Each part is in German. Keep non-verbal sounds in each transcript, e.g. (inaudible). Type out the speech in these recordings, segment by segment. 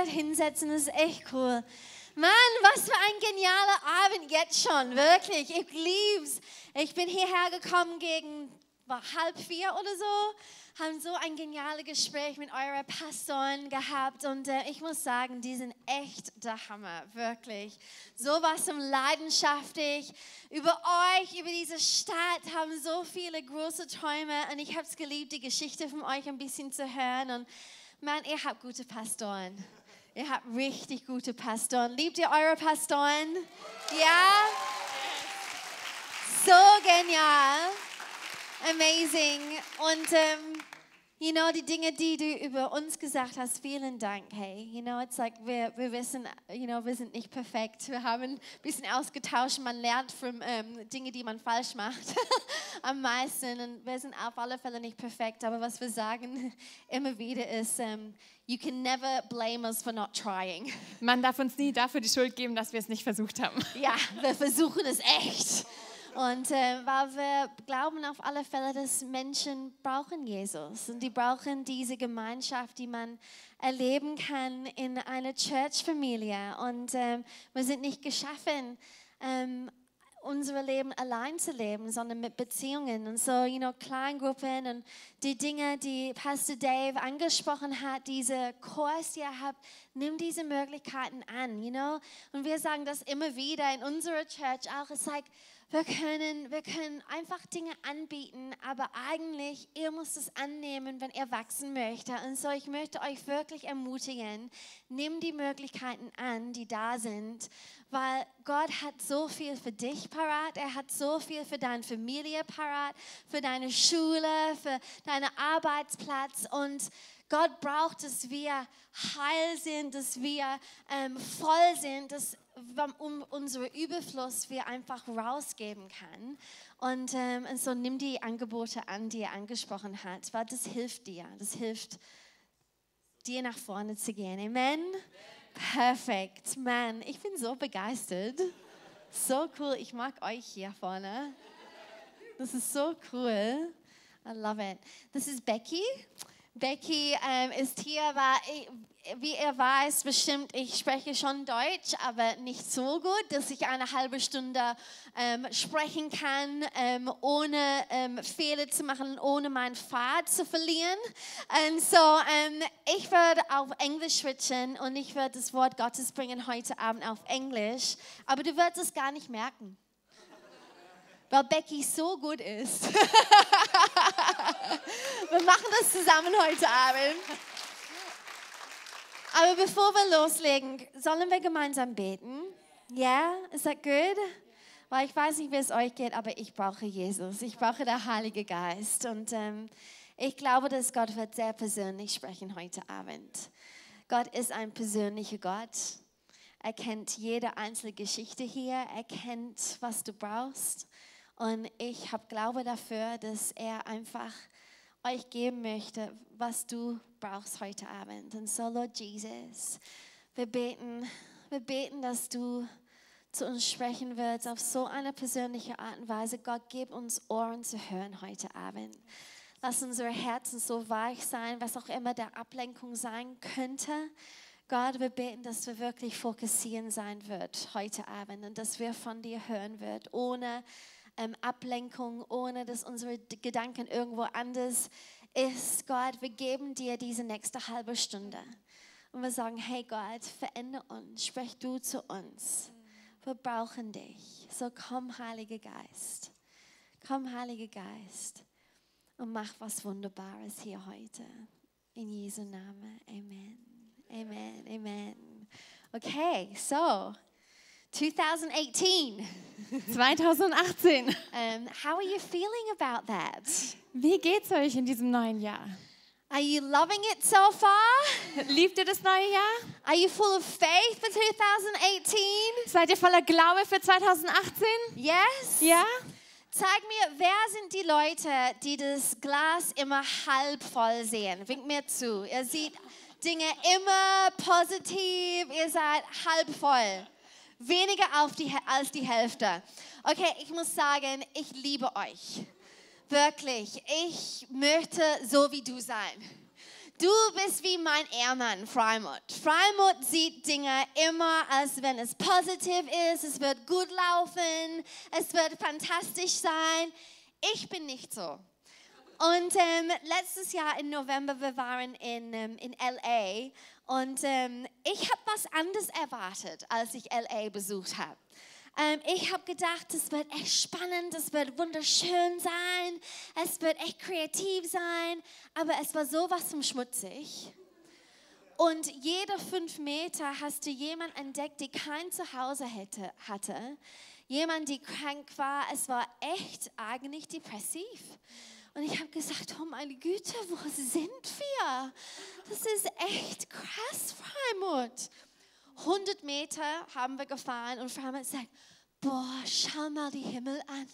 Dort hinsetzen, das ist echt cool. Mann, was für ein genialer Abend jetzt schon, wirklich. Ich lieb's. Ich bin hierher gekommen gegen halb vier oder so haben so ein geniales Gespräch mit euren Pastoren gehabt und äh, ich muss sagen, die sind echt der Hammer, wirklich. So was um leidenschaftlich über euch, über diese Stadt, haben so viele große Träume und ich habe es geliebt, die Geschichte von euch ein bisschen zu hören und man, ihr habt gute Pastoren. Ihr habt richtig gute Pastoren. Liebt ihr eure Pastoren? Ja? So genial. Amazing. Und ähm, You know, die Dinge, die du über uns gesagt hast, vielen Dank. Hey, you know, it's like wir, wir wissen, you know, wir sind nicht perfekt. Wir haben ein bisschen ausgetauscht. Man lernt von ähm, Dingen, die man falsch macht, (laughs) am meisten. Und wir sind auf alle Fälle nicht perfekt. Aber was wir sagen (laughs) immer wieder ist, ähm, you can never blame us for not trying. (laughs) Man darf uns nie dafür die Schuld geben, dass wir es nicht versucht haben. (laughs) Ja, wir versuchen es echt. Und äh, weil wir glauben auf alle Fälle, dass Menschen brauchen Jesus und die brauchen diese Gemeinschaft, die man erleben kann in einer Church-Familie. Und ähm, wir sind nicht geschaffen, ähm, unser Leben allein zu leben, sondern mit Beziehungen und so, you know, Kleingruppen und die Dinge, die Pastor Dave angesprochen hat, diese Kurs, die ihr habt, nimm diese Möglichkeiten an, you know. Und wir sagen das immer wieder in unserer Church auch. Es ist like, wir können, wir können einfach Dinge anbieten, aber eigentlich, ihr müsst es annehmen, wenn ihr wachsen möchtet. Und so, ich möchte euch wirklich ermutigen, nimm die Möglichkeiten an, die da sind, weil Gott hat so viel für dich parat, er hat so viel für deine Familie parat, für deine Schule, für deinen Arbeitsplatz und Gott braucht, dass wir heil sind, dass wir ähm, voll sind, dass um unsere Überfluss wir einfach rausgeben kann. Und, ähm, und so nimm die Angebote an, die er angesprochen hat, weil das hilft dir. Das hilft dir nach vorne zu gehen. Amen. Perfekt. Man, ich bin so begeistert. So cool. Ich mag euch hier vorne. Das ist so cool. I love it. Das ist Becky. Becky ähm, ist hier, weil wie ihr weiß, bestimmt, ich spreche schon Deutsch, aber nicht so gut, dass ich eine halbe Stunde ähm, sprechen kann, ähm, ohne ähm, Fehler zu machen, ohne meinen Pfad zu verlieren. Und so, ähm, ich werde auf Englisch switchen und ich werde das Wort Gottes bringen heute Abend auf Englisch, aber du wirst es gar nicht merken. Weil Becky so gut ist. (laughs) Wir machen das zusammen heute Abend. Aber bevor wir loslegen, sollen wir gemeinsam beten? Ja, yeah? ist das gut? Weil ich weiß nicht, wie es euch geht, aber ich brauche Jesus. Ich brauche den Heiligen Geist. Und ähm, ich glaube, dass Gott wird sehr persönlich sprechen heute Abend. Gott ist ein persönlicher Gott. Er kennt jede einzelne Geschichte hier. Er kennt, was du brauchst. Und ich habe Glaube dafür, dass er einfach euch geben möchte, was du brauchst heute Abend. Und so, Lord Jesus, wir beten, wir beten, dass du zu uns sprechen wirst auf so eine persönliche Art und Weise. Gott, gib uns Ohren zu hören heute Abend. Lass unsere Herzen so weich sein, was auch immer der Ablenkung sein könnte. Gott, wir beten, dass wir wirklich fokussieren sein wird heute Abend und dass wir von dir hören wird, ohne ähm, Ablenkung, ohne dass unsere Gedanken irgendwo anders ist. Gott, wir geben dir diese nächste halbe Stunde. Und wir sagen, hey Gott, verändere uns, sprech du zu uns. Wir brauchen dich. So komm, Heiliger Geist. Komm, Heiliger Geist. Und mach was Wunderbares hier heute. In Jesu Namen. Amen. Amen. Amen. Okay, so 2018. 2018. Um, how are you feeling about that? Wie geht's euch in diesem neuen Jahr? Are you loving it so far? Liebt ihr das neue Jahr? Are you full of faith for 2018? Seid ihr voller Glaube für 2018? Yes? Ja? Zeig mir, wer sind die Leute, die das Glas immer halb voll sehen? Wink mir zu. Ihr seht Dinge immer positiv, ihr seid halb voll. Weniger die, als die Hälfte. Okay, ich muss sagen, ich liebe euch. Wirklich. Ich möchte so wie du sein. Du bist wie mein Ehrmann, Freimut. Freimut sieht Dinge immer, als wenn es positiv ist, es wird gut laufen, es wird fantastisch sein. Ich bin nicht so. Und ähm, letztes Jahr im November, wir waren in, ähm, in LA und ähm, ich habe was anderes erwartet, als ich LA besucht habe. Ähm, ich habe gedacht, es wird echt spannend, es wird wunderschön sein, es wird echt kreativ sein, aber es war sowas zum schmutzig. Und jede fünf Meter hast du jemanden entdeckt, die kein Zuhause hätte, hatte. Jemand, die krank war. Es war echt eigentlich depressiv. Und ich habe gesagt, oh meine Güte, wo sind wir? Das ist echt krass, Freimut. 100 Meter haben wir gefahren und Freimut sagt, boah, schau mal die Himmel an.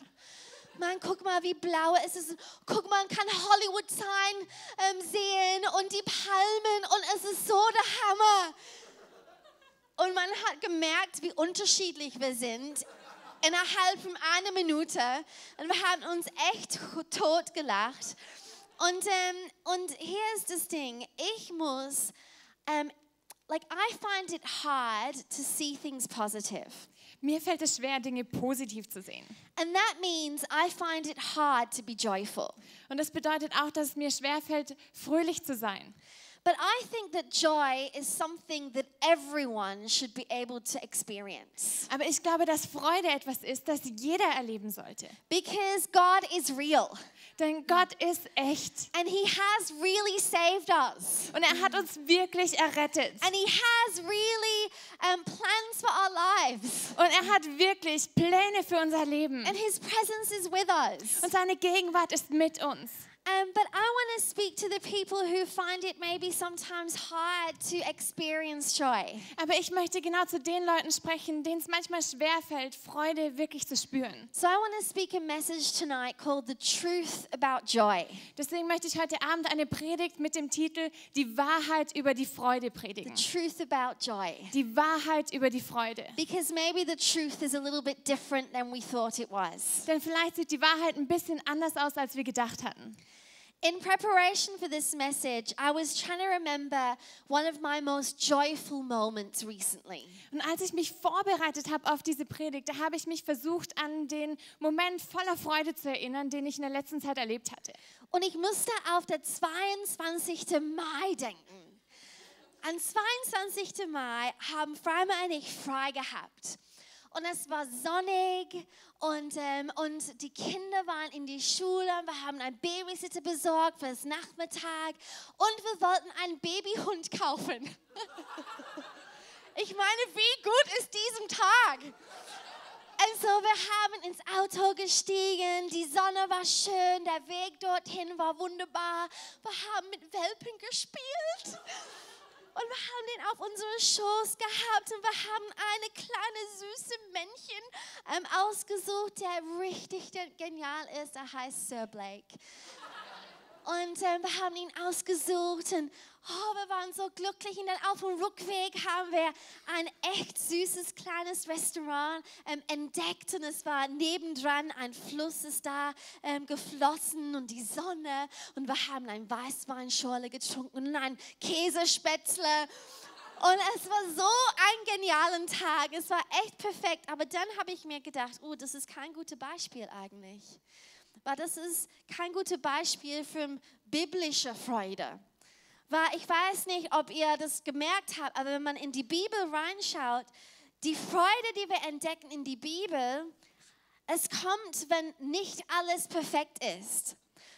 Mann, guck mal, wie blau es ist. Guck mal, man kann Hollywood Sign ähm, sehen und die Palmen und es ist so der Hammer. Und man hat gemerkt, wie unterschiedlich wir sind innerhalb von einer Minute. Und wir haben uns echt tot gelacht. Und, ähm, und hier ist das Ding. Ich muss, ähm, like, I find it hard to see things positive. Mir fällt es schwer, Dinge positiv zu sehen. And that means I find it hard to be joyful. Und das bedeutet auch, dass es mir schwer fällt, fröhlich zu sein. But I think that joy is something that everyone should be able to experience. Aber ich glaube, dass Freude etwas ist, das jeder erleben sollte. Because God is real Denn Gott ist echt. and He has really saved us. Und er hat uns wirklich errettet. And He has really um, plans for our lives. Und er hat wirklich Pläne für unser Leben. And His presence is with us. Und seine Gegenwart ist mit uns. Um, but I want to speak to the people who find it maybe sometimes hard to experience joy. Aber ich möchte genau zu den Leuten sprechen, denen es manchmal schwer fällt, Freude wirklich zu spüren. So I want to speak a message tonight called The Truth About Joy. Deswegen möchte ich heute Abend eine Predigt mit dem Titel Die Wahrheit über die Freude The predigen. truth about joy. Die Wahrheit über die Freude. Because maybe the truth is a little bit different than we thought it was. Denn vielleicht sieht die Wahrheit ein bisschen anders aus, als wir gedacht hatten. In preparation for this message, I was trying to remember one of my most joyful moments recently. Und als ich mich vorbereitet habe auf diese Predigt, da habe ich mich versucht, an den Moment voller Freude zu erinnern, den ich in der letzten Zeit erlebt hatte. Und ich musste auf der 22. Mai denken. Am 22. Mai haben Freimer und ich frei gehabt. Und es war sonnig und, ähm, und die Kinder waren in die Schule. Wir haben einen Babysitter besorgt für das Nachmittag und wir wollten einen Babyhund kaufen. (laughs) ich meine, wie gut ist diesem Tag? Also wir haben ins Auto gestiegen, die Sonne war schön, der Weg dorthin war wunderbar. Wir haben mit Welpen gespielt. Und wir haben den auf unserem Schoß gehabt und wir haben eine kleine süße Männchen ähm, ausgesucht, der richtig genial ist. Er heißt Sir Blake. Und ähm, wir haben ihn ausgesucht und oh, wir waren so glücklich. Und dann auf dem Rückweg haben wir ein echt süßes kleines Restaurant ähm, entdeckt und es war nebendran ein Fluss ist da ähm, geflossen und die Sonne und wir haben ein Weißweinschorle getrunken und ein Käsespätzle. Und es war so ein genialen Tag. Es war echt perfekt. Aber dann habe ich mir gedacht, oh, das ist kein gutes Beispiel eigentlich. Weil das ist kein gutes Beispiel für biblische Freude. Weil ich weiß nicht, ob ihr das gemerkt habt, aber wenn man in die Bibel reinschaut, die Freude, die wir entdecken in die Bibel, es kommt, wenn nicht alles perfekt ist.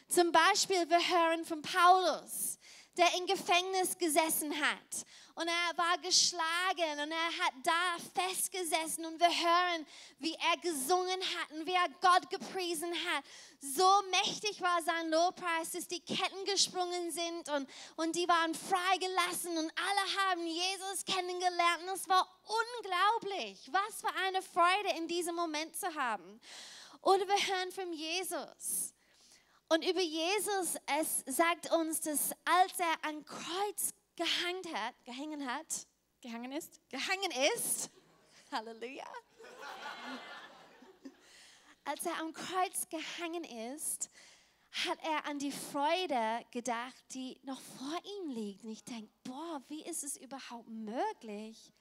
Zum Beispiel, wir hören von Paulus, der im Gefängnis gesessen hat und er war geschlagen und er hat da festgesessen und wir hören, wie er gesungen hat und wie er Gott gepriesen hat. So mächtig war sein Lobpreis, dass die Ketten gesprungen sind und, und die waren freigelassen und alle haben Jesus kennengelernt und es war unglaublich, was für eine Freude in diesem Moment zu haben. Oder wir hören von Jesus. Und über Jesus, es sagt uns, dass als er an Kreuz gehangen hat, gehangen hat, Gehangen ist? gehangen ist, Halleluja, als er am Kreuz gehangen ist, hat er an die Freude gedacht, die noch vor ihm liegt. Und ich denke, boah, wie ist es überhaupt möglich?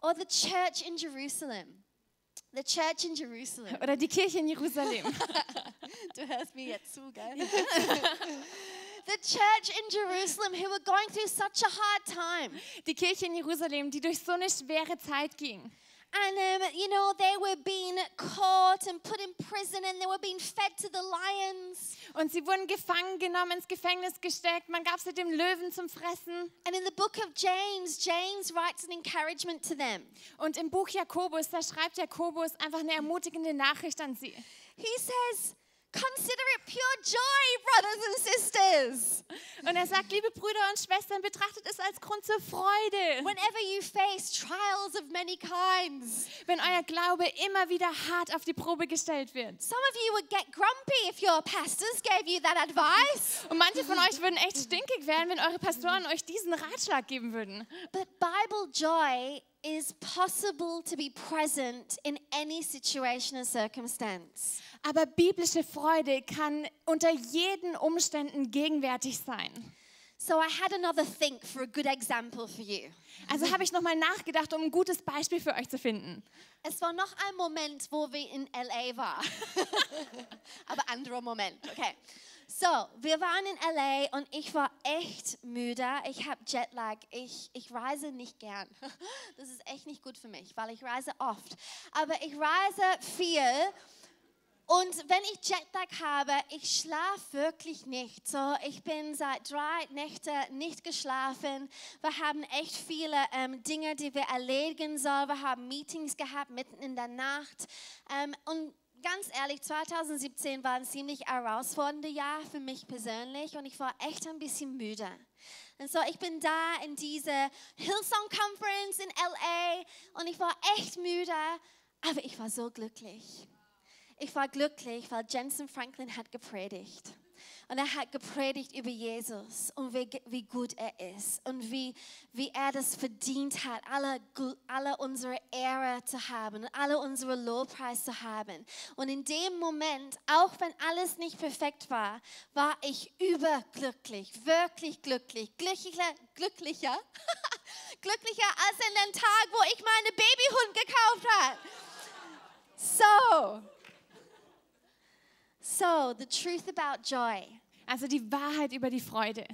Or the church in Jerusalem. The church in Jerusalem. Oder die Kirche in Jerusalem. (laughs) Du hörst mir jetzt zu, gell? (laughs) the church in Jerusalem who were going through such a hard time. Die Kirche in Jerusalem, die durch so eine schwere Zeit ging. And, um, you know, they were being caught and put in prison and they were being fed to the lions. Und sie wurden gefangen genommen, ins Gefängnis gesteckt. Man gab sie dem Löwen zum Fressen. And in the book of James, James writes an encouragement to them. Und im Buch Jakobus, da schreibt Jakobus einfach eine ermutigende Nachricht an sie. He says, Consider it pure joy, brothers and sisters, Und er sagt, liebe Brüder und Schwestern, betrachtet es als Grund zur Freude, whenever you face trials of many kinds. wenn euer Glaube immer wieder hart auf die Probe gestellt wird. Some of you would get grumpy if your pastors gave you that advice. Und manche von euch würden echt stinkig werden, wenn eure Pastoren euch diesen Ratschlag geben würden. But Bible joy is possible to be present in any situation and circumstance. Aber biblische Freude kann unter jeden Umständen gegenwärtig sein. So I had another think for a good example for you. Also habe ich nochmal nachgedacht, um ein gutes Beispiel für euch zu finden. Es war noch ein Moment, wo wir in LA waren. (laughs) Aber anderer Moment, okay. So, wir waren in LA und ich war echt müde. Ich habe Jetlag. Ich, ich reise nicht gern. (laughs) Das ist echt nicht gut für mich, weil ich reise oft. Aber ich reise viel und wenn ich Jetlag habe, ich schlafe wirklich nicht. So, ich bin seit drei Nächten nicht geschlafen. Wir haben echt viele ähm, Dinge, die wir erledigen sollen. Wir haben Meetings gehabt mitten in der Nacht. Ähm, und ganz ehrlich, 2017 war ein ziemlich herausforderndes Jahr für mich persönlich und ich war echt ein bisschen müde. Und so, ich bin da in dieser Hillsong Conference in LA und ich war echt müde, aber ich war so glücklich. Ich war glücklich, weil Jensen Franklin hat gepredigt. Und er hat gepredigt über Jesus und wie, wie gut er ist und wie, wie er das verdient hat, alle, alle unsere Ehre zu haben und alle unsere Lobpreis zu haben. Und in dem Moment, auch wenn alles nicht perfekt war, war ich überglücklich, wirklich glücklich, glücklicher, glücklicher, (laughs) glücklicher als in den Tag, wo ich meine Babyhund gekauft habe. So, so the truth about joy Also die Wahrheit über die Freude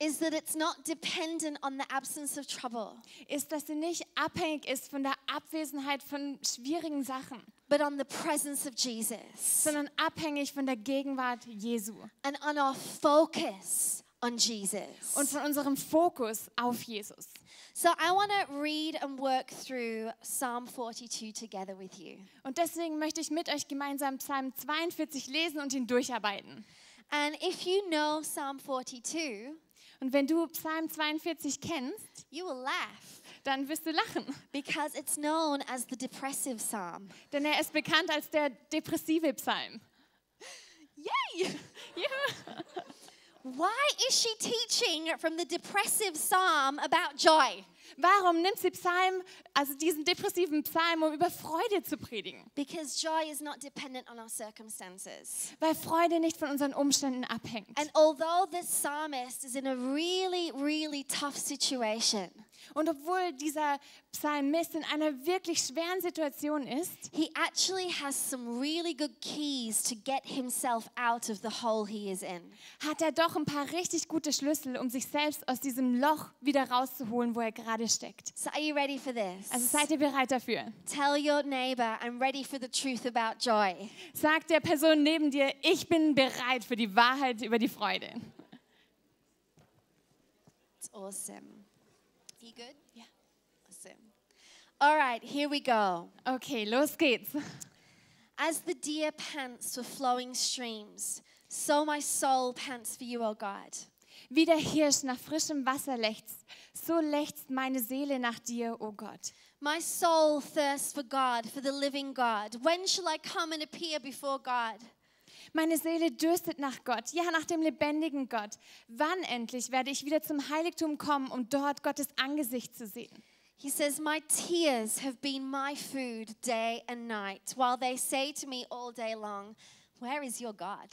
is that it's not dependent on the absence of trouble, ist, dass sie nicht abhängig ist von der Abwesenheit von schwierigen Sachen, but on the presence of Jesus sondern abhängig von der Gegenwart Jesu and on our focus on Jesus. und von unserem Fokus auf Jesus. So I want to read and work through Psalm 42 together with you. Und deswegen möchte ich mit euch gemeinsam Psalm 42 lesen und ihn durcharbeiten. And if you know Psalm 42, Und wenn du Psalm 42 kennst, you will laugh dann wirst du lachen, because it's known as the depressive psalm. denn er ist bekannt als der depressive Psalm. Yay! Ja. Why is she teaching from the depressive psalm about joy? Warum nimmt sie Psalm, also diesen depressiven Psalm, um über Freude zu predigen? Because joy is not dependent on our circumstances. Weil Freude nicht von unseren Umständen abhängt. And although this psalmist is in a really, really tough situation, Und obwohl dieser Psalmist in einer wirklich schweren Situation ist, he actually has some really good keys to get himself out of the hole he is in. hat er doch ein paar richtig gute Schlüssel, um sich selbst aus diesem Loch wieder rauszuholen, wo er gerade steckt. So, are you ready for this? Also seid ihr bereit dafür? Tell your neighbor, I'm ready for the truth about joy. Sag der Person neben dir, ich bin bereit für die Wahrheit über die Freude. It's awesome. You good? Yeah. Awesome. All right, here we go. Okay, los geht's. As the deer pants for flowing streams, so my soul pants for you, O God. Wie der Hirsch nach frischem Wasser lechzt, so lechzt meine Seele nach dir, o Gott. My soul thirsts for God, for the living God. When shall I come and appear before God? Meine Seele dürstet nach Gott, ja nach dem lebendigen Gott. Wann endlich werde ich wieder zum Heiligtum kommen, um dort Gottes Angesicht zu sehen? He says, My tears have been my food day and night, while they say to me all day long, Where is your God?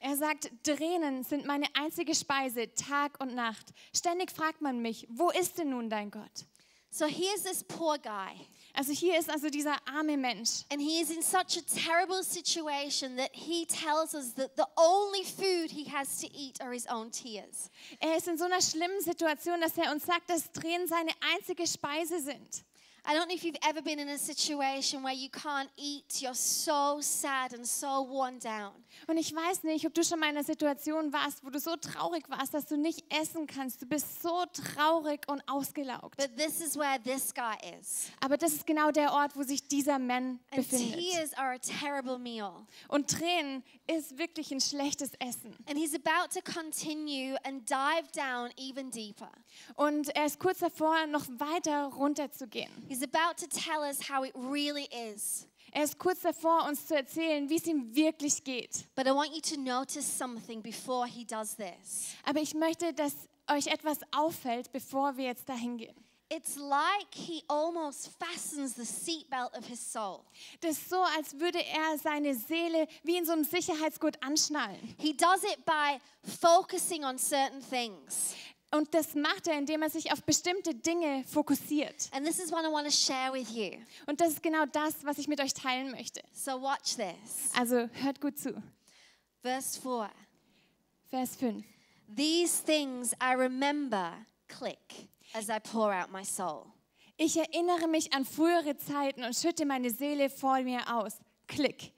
Er sagt, Tränen sind meine einzige Speise, Tag und Nacht. Ständig fragt man mich, wo ist denn nun dein Gott? So here's this poor guy, Also hier ist also dieser arme Mensch. and he is in such a terrible situation that he tells us that the only food he has to eat are his own tears. Er ist in so einer schlimmen Situation, dass er uns sagt, dass Tränen seine einzige Speise sind. I don't know if you've ever been in a situation where you can't eat, you're so sad and so worn down. Und ich weiß nicht, ob du schon mal in einer Situation warst, wo du so traurig warst, dass du nicht essen kannst. Du bist so traurig und ausgelaugt. But this is where this guy is. Aber das ist genau der Ort, wo sich dieser Mann And befindet. tears are a terrible meal. Und Tränen ist wirklich ein schlechtes Essen. And he's about to continue and dive down even deeper. Und er ist kurz davor, noch weiter runterzugehen. He's about to tell us how it really is. Er ist kurz davor, uns zu erzählen, wie es ihm wirklich geht. But I want you to notice something before he does this. Aber ich möchte, dass euch etwas auffällt, bevor wir jetzt dahin gehen. It's like he almost fastens the seatbelt of his soul. Das ist so, als würde er seine Seele wie in so einem Sicherheitsgurt anschnallen. He does it by focusing on certain things. Und das macht er, indem er sich auf bestimmte Dinge fokussiert. And this is what I want to share with you. Und das ist genau das, was ich mit euch teilen möchte. So watch this. Also hört gut zu. Verse 4. Vers 5. These things I remember, click, as I pour out my soul. Ich erinnere mich an frühere Zeiten und schütte meine Seele vor mir aus. Klick.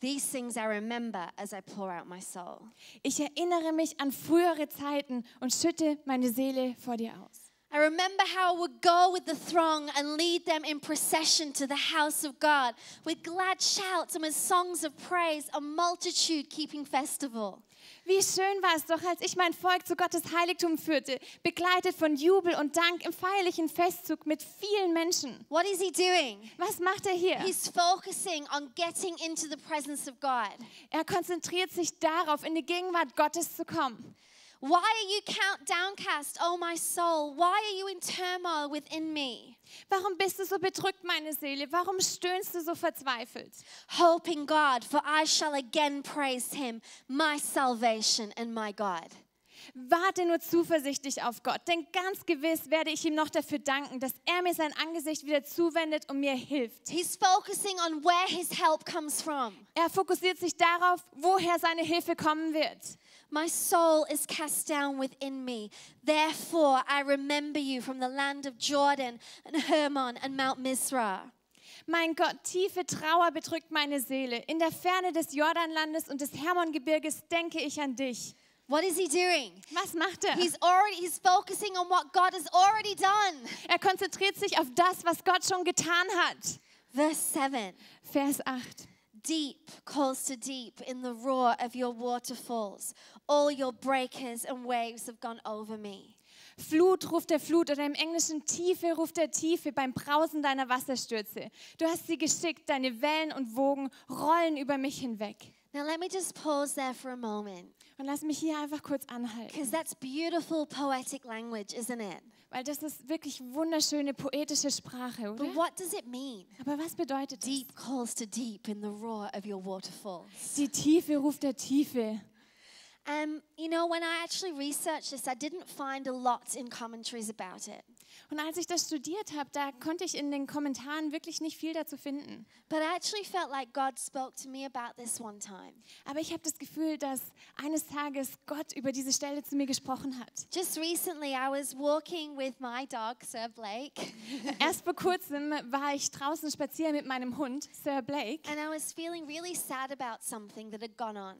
These things I remember as I pour out my soul. Ich erinnere mich an frühere Zeiten und schütte meine Seele vor dir aus. I remember how I would go with the throng and lead them in procession to the house of God with glad shouts and with songs of praise, a multitude keeping festival. Wie schön war es doch, als ich mein Volk zu Gottes Heiligtum führte, begleitet von Jubel und Dank im feierlichen Festzug mit vielen Menschen. What is he doing? Was macht er hier? He's focusing on getting into the presence of God. Er konzentriert sich darauf, in die Gegenwart Gottes zu kommen. Why are you count downcast, O my soul? Why are you in turmoil within me? Warum bist du so bedrückt, meine Seele? Warum stöhnst du so verzweifelt? Hope in God, for I shall again praise him, my salvation and my God. Warte nur zuversichtlich auf Gott, denn ganz gewiss werde ich ihm noch dafür danken, dass er mir sein Angesicht wieder zuwendet und mir hilft. He's focusing on where his help comes from. Er fokussiert sich darauf, woher seine Hilfe kommen wird. My soul is cast down within me. Therefore, I remember you from the land of Jordan and Hermon and Mount Mizra. Mein Gott, tiefe Trauer bedrückt meine Seele. In der Ferne des Jordanlandes und des Hermongebirges denke ich an dich. What is he doing? Was macht er? He's already he's focusing on what God has already done. Er konzentriert sich auf das, was Gott schon getan hat. Verse 7. Vers 8. Deep calls to deep in the roar of your waterfalls. All your breakers and waves have gone over me. Flut ruft der Flut oder im Englischen Tiefe ruft der Tiefe beim Brausen deiner Wasserstürze. Du hast sie geschickt, deine Wellen und Wogen rollen über mich hinweg. Now, let me just pause there for a moment Und lass mich hier einfach kurz anhalten, because that's beautiful poetic language, isn't it? Weil das ist wirklich wunderschöne poetische Sprache, oder? But what does it mean? Aber was bedeutet das? Deep calls to deep in the roar of your waterfalls. Die Tiefe ruft der Tiefe. Um, you know, when I actually researched this, I didn't find a lot in commentaries about it. Und als ich das studiert habe, da konnte ich in den Kommentaren wirklich nicht viel dazu finden. But I actually felt like God spoke to me about this one time. Aber ich habe das Gefühl, dass eines Tages Gott über diese Stelle zu mir gesprochen hat. Just recently, I was walking with my dog, Sir Blake, (laughs) Erst vor kurzem war ich draußen spazieren mit meinem Hund, Sir Blake, and I was feeling really sad about something that had gone on.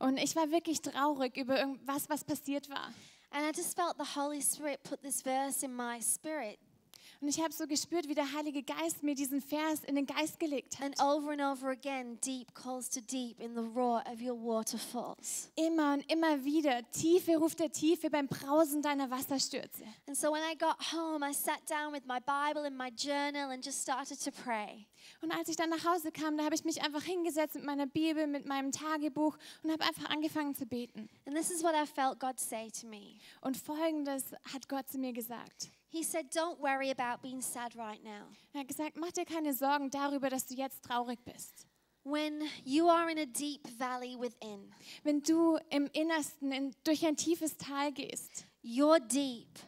und ich war wirklich traurig über irgendwas, was passiert war. And I just felt the Holy Spirit put this verse in my spirit. Und ich habe so gespürt, wie der Heilige Geist mir diesen Vers in den Geist gelegt hat. And over and over again, deep calls to deep in the roar of your waterfalls. Immer und immer wieder, Tiefe ruft der Tiefe beim Brausen deiner Wasserstürze. And so when I got home, I sat down with my Bible and my journal and just started to pray. Und als ich dann nach Hause kam, da habe ich mich einfach hingesetzt mit meiner Bibel, mit meinem Tagebuch und habe einfach angefangen zu beten. And this is what I felt God say to me. Und folgendes hat Gott zu mir gesagt. He said, Don't worry about being sad right now. Er hat gesagt, mach dir keine Sorgen darüber, dass du jetzt traurig bist. When you are in a deep valley within, Wenn du im Innersten in, durch ein tiefes Tal gehst, your deep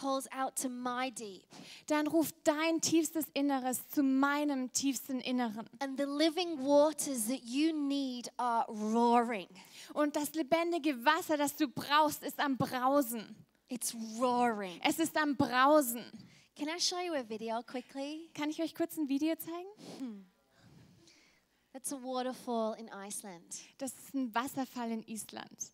calls out to my deep. dann ruft dein tiefstes Inneres zu meinem tiefsten Inneren. And the living waters that you need are roaring. Und das lebendige Wasser, das du brauchst, ist am Brausen. It's roaring. Es ist am Brausen. Can I show you a video quickly? Kann ich euch kurz ein Video zeigen? That's a waterfall in Iceland. Das ist ein Wasserfall in Island.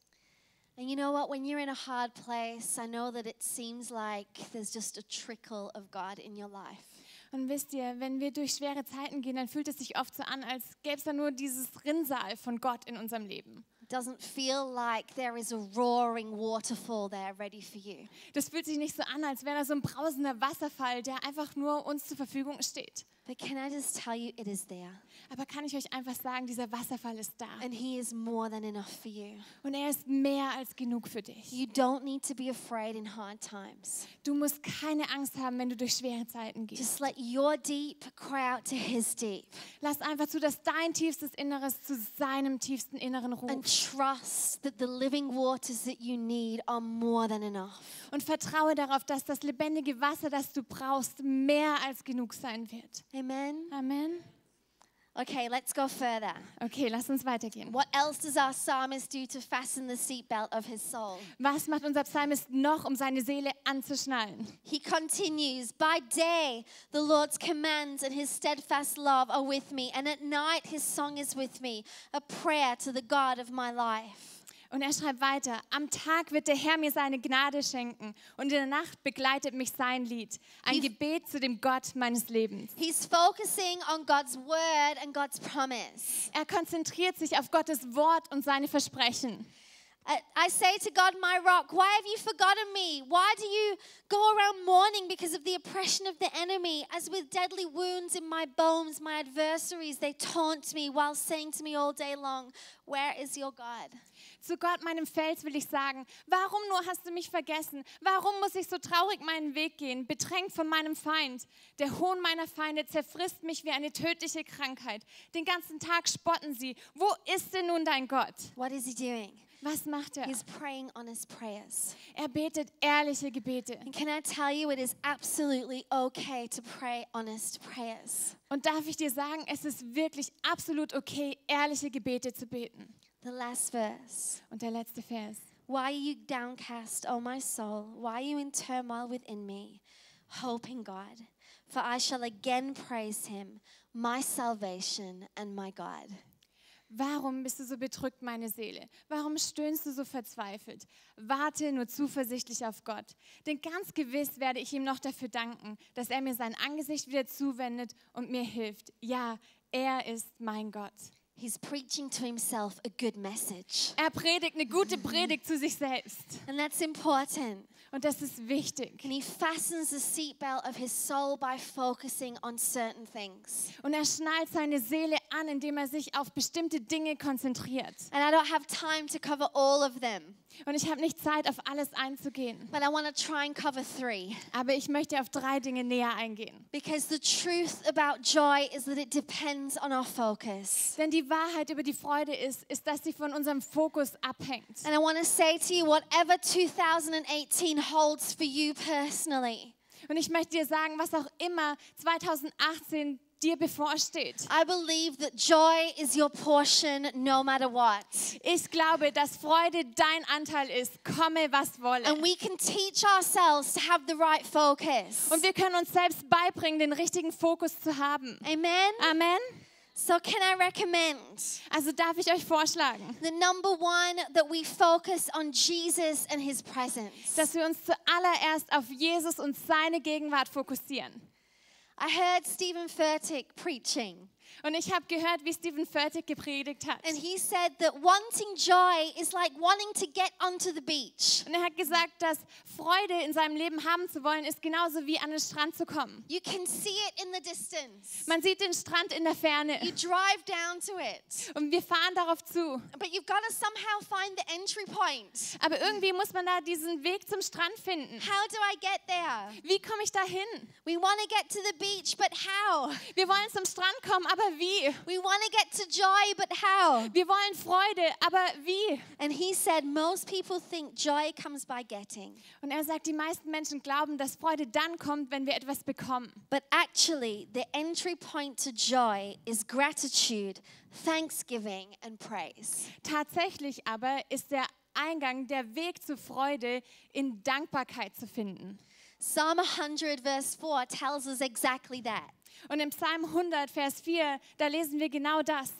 And you know what? When you're in a hard place, I know that it seems like there's just a trickle of God in your life. Und wisst ihr, wenn wir durch schwere Zeiten gehen, dann fühlt es sich oft so an, als gäbe es da nur dieses Rinnsal von Gott in unserem Leben. It doesn't feel like there is a roaring waterfall there ready for you. Das fühlt sich nicht so an, als wäre da so ein brausender Wasserfall, der einfach nur uns zur Verfügung steht. But can I just tell you, it is there. Aber kann ich euch einfach sagen, dieser Wasserfall ist da. And He is more than enough for you. Und er ist mehr als genug für dich. You don't need to be afraid in hard times. Du musst keine Angst haben, wenn du durch schwere Zeiten gehst. Just let your deep cry out to His deep Lass einfach zu, dass dein tiefstes Inneres zu seinem tiefsten Inneren and ruft. trust that the living waters that you need are more than enough. Und vertraue darauf, dass das lebendige Wasser, das du brauchst, mehr als genug sein wird. Amen. Amen. Okay, let's go further. Okay, lass uns weitergehen. What else does our psalmist do to fasten the seatbelt of his soul? Was macht unser Psalmist noch, um seine Seele anzuschnallen? He continues, By day, the Lord's commands and his steadfast love are with me, and at night, his song is with me, a prayer to the God of my life. Und er schreibt weiter, am Tag wird der Herr mir seine Gnade schenken und in der Nacht begleitet mich sein Lied, ein Wie- Gebet zu dem Gott meines Lebens. He's focusing on God's word and God's promise. Er konzentriert sich auf Gottes Wort und seine Versprechen. I say to God, my rock, why have you forgotten me? Why do you go around mourning because of the oppression of the enemy? As with deadly wounds in my bones, my adversaries, they taunt me while saying to me all day long, Where is your God? Zu Gott, meinem Fels, will ich sagen, warum nur hast du mich vergessen? Warum muss ich so traurig meinen Weg gehen, bedrängt von meinem Feind? Der Hohn meiner Feinde zerfrisst mich wie eine tödliche Krankheit. Den ganzen Tag spotten sie. Wo ist denn nun dein Gott? What is he doing? Was macht er? He's praying honest prayers. Er betet ehrliche Gebete. And can I tell you, it is absolutely okay to pray honest prayers. Und darf ich dir sagen, es ist wirklich absolut okay, ehrliche Gebete zu beten. The last verse. Und der letzte Vers. Why are you downcast, O my soul? Why are you in turmoil within me? Hope in God, for I shall again praise him, my salvation and my God. Warum bist du so bedrückt, meine Seele? Warum stöhnst du so verzweifelt? Warte nur zuversichtlich auf Gott. Denn ganz gewiss werde ich ihm noch dafür danken, dass er mir sein Angesicht wieder zuwendet und mir hilft. Ja, er ist mein Gott. He's preaching to himself a good message. Er predigt eine gute Predigt zu sich selbst. And that's important. Und das ist wichtig. And he fastens the seatbelt of his soul by focusing on certain things. Und er schnallt seine Seele an, indem er sich auf bestimmte Dinge konzentriert. And I don't have time to cover all of them, Und ich habe nicht Zeit, auf alles einzugehen. but I want to try and cover three. Aber ich möchte auf drei Dinge näher eingehen. Because the truth about joy is that it depends on our focus. Denn die Wahrheit über die Freude ist, ist, dass sie von unserem Fokus abhängt. And I want to say to you, whatever 2018 holds for you personally, Und ich möchte dir sagen, was auch immer 2018 dir bevorsteht. I believe that joy is your portion no matter what. Ich glaube, dass Freude dein Anteil ist, komme was wolle. And we can teach ourselves to have the right focus. Und wir können uns selbst beibringen, den richtigen Fokus zu haben. Amen? Amen. So, can I recommend Also darf ich euch vorschlagen, the number one that we focus on Jesus and his presence? dass wir uns zuallererst auf Jesus und seine Gegenwart fokussieren. I heard Stephen Furtick preaching, Und ich habe gehört, wie Stephen Furtick gepredigt hat. and he said that wanting joy is like wanting to get onto the beach. Und er hat gesagt, dass Freude in seinem Leben haben zu wollen, ist genauso wie an den Strand zu kommen. You can see it in the distance. Man sieht den Strand in der Ferne You drive down to it, und wir fahren darauf zu. but you've got to somehow find the entry point. Aber irgendwie muss man da diesen Weg zum Strand finden. How do I get there? Wie komme ich da hin? We want to get to the beach, but how? Wir wollen zum Strand kommen, aber wie? We want to get to joy, but how? Wir wollen Freude, aber wie? And he said, most people think joy comes by getting, Und er sagt, die meisten Menschen glauben, dass Freude dann kommt, wenn wir etwas bekommen. but actually, the entry point to joy is gratitude, thanksgiving, and praise. Tatsächlich aber ist der Eingang, der Weg zur Freude in Dankbarkeit zu finden. Psalm 100, verse 4 tells us exactly that. Und im Psalm 100, Vers 4, da lesen wir genau das.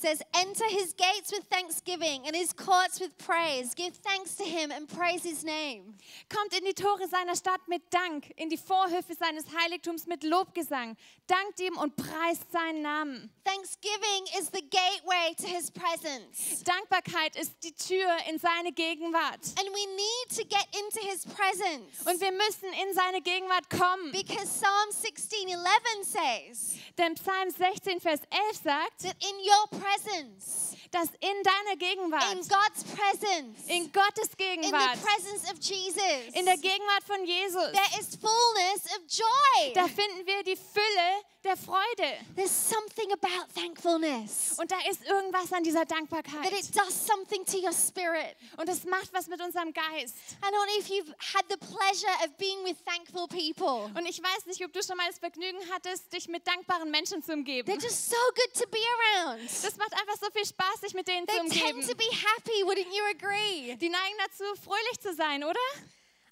Says, Enter his gates with thanksgiving and his courts with praise. Give thanks to him and praise his name. Kommt in die Tore seiner Stadt mit Dank, in die Vorhöfe seines Heiligtums mit Lobgesang. Dankt ihm und preist seinen Namen. Thanksgiving is the gateway to his presence. Dankbarkeit ist die Tür in seine Gegenwart. And we need to get into his presence. Und wir müssen in seine Gegenwart kommen. Because Psalm 16 11 says Denn Psalm 16, Vers 11 sagt, that in your presence, dass in deiner in Gegenwart, God's presence, in Gottes in the Gegenwart, presence of Jesus, in der Gegenwart von Jesus, there is fullness of joy. da finden wir die Fülle der Freude. There's something about thankfulness Und da ist irgendwas an dieser that Dankbarkeit. it does something to your spirit. Und es macht was mit unserem Geist. I don't know if you've had the pleasure of being with thankful people. Und ich weiß nicht, ob du schon mal das Vergnügen hattest, dich mit dankbaren Menschen zu umgeben. They're just so good to be around. Das macht einfach so viel Spaß, sich mit denen zu They tend to umgeben. be happy, wouldn't you agree? Die neigen dazu, fröhlich zu sein, oder?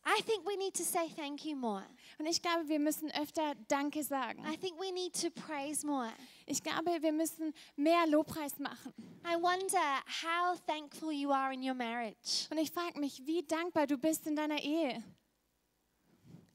I think we need to say thank you more. Und ich glaube, wir müssen öfter Danke sagen. I think we need to praise more. Ich glaube, wir müssen mehr Lobpreis machen. I wonder how thankful you are in your marriage. Und ich frage mich, wie dankbar du bist in deiner Ehe.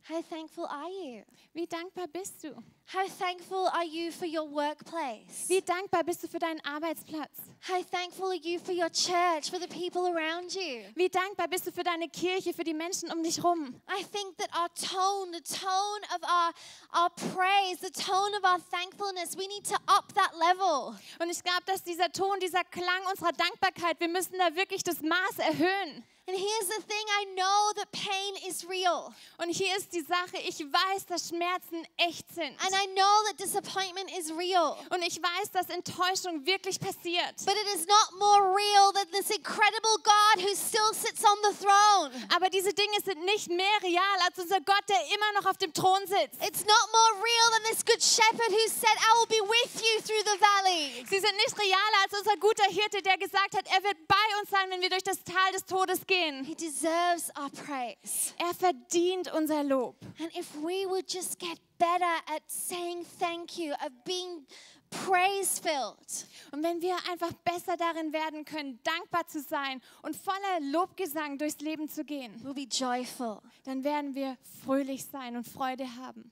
How thankful are you? Wie dankbar bist du? How thankful are you for your workplace? Wie dankbar bist du für deinen Arbeitsplatz? How thankful are you for your church, for the people around you? Wie dankbar bist du für deine Kirche, für die Menschen um dich rum? I think that our tone, the tone of our, our praise, the tone of our thankfulness, we need to up that level. Und ich glaube, dass dieser Ton, dieser Klang unserer Dankbarkeit, wir müssen da wirklich das Maß erhöhen. And here's the thing I know that pain is real. Und hier ist die Sache, ich weiß, dass Schmerzen echt sind. And I know that disappointment is real. Und ich weiß, dass Enttäuschung wirklich passiert. But it is not more real than this incredible God who still sits on the throne. Aber diese Dinge sind nicht mehr real als unser Gott, der immer noch auf dem Thron sitzt. It's not more real than this good shepherd who said, I will be with you through the valley. Sie sind nicht realer als unser guter Hirte, der gesagt hat, er wird bei uns sein, wenn wir durch das Tal des Todes gehen. He deserves our praise. Er verdient unser Lob. And if we would just get better at saying thank you, of being praise filled, Und wenn wir einfach besser darin werden können, dankbar zu sein und voller Lobgesang durchs Leben zu gehen, we'll be joyful. dann werden wir fröhlich sein und Freude haben.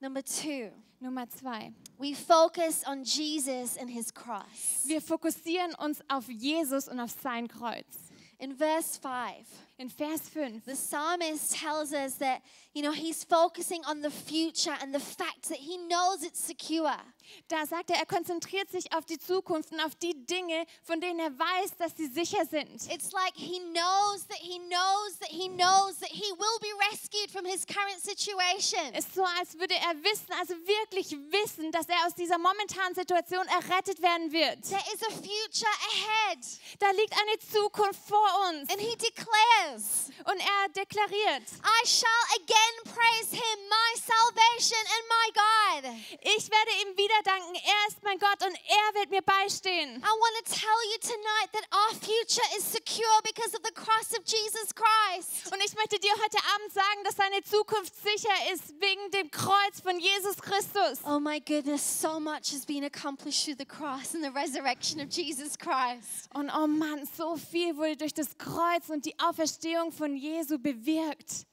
Number two, Nummer zwei. we focus on Jesus and his cross. Wir fokussieren uns auf Jesus und auf sein Kreuz. In verse 5, In Vers 5. the psalmist tells us that, you know, he's focusing on the future and the fact that he knows it's secure. Da sagt er, er konzentriert sich auf die Zukunft und auf die Dinge, von denen er weiß, dass sie sicher sind. It's like he knows that he knows that he knows that he will be rescued from his current situation. Es ist so, als würde er wissen, also wirklich wissen, dass er aus dieser momentanen Situation errettet werden wird. There is a future ahead. Da liegt eine Zukunft vor uns. And he declares, Und er deklariert, I shall again praise him, my salvation and my God. ich werde ihm wieder danken. Er ist mein Gott und er wird mir beistehen. I want to tell you tonight that our future is secure because of the cross of Jesus Christ. Und ich möchte dir heute Abend sagen, dass deine Zukunft sicher ist wegen dem Kreuz von Jesus Christus. Oh my goodness, so much has been accomplished through the cross and the resurrection of Jesus Christ. Und oh Mann, so viel wurde durch das Kreuz und die Auferstehung von Jesu bewirkt.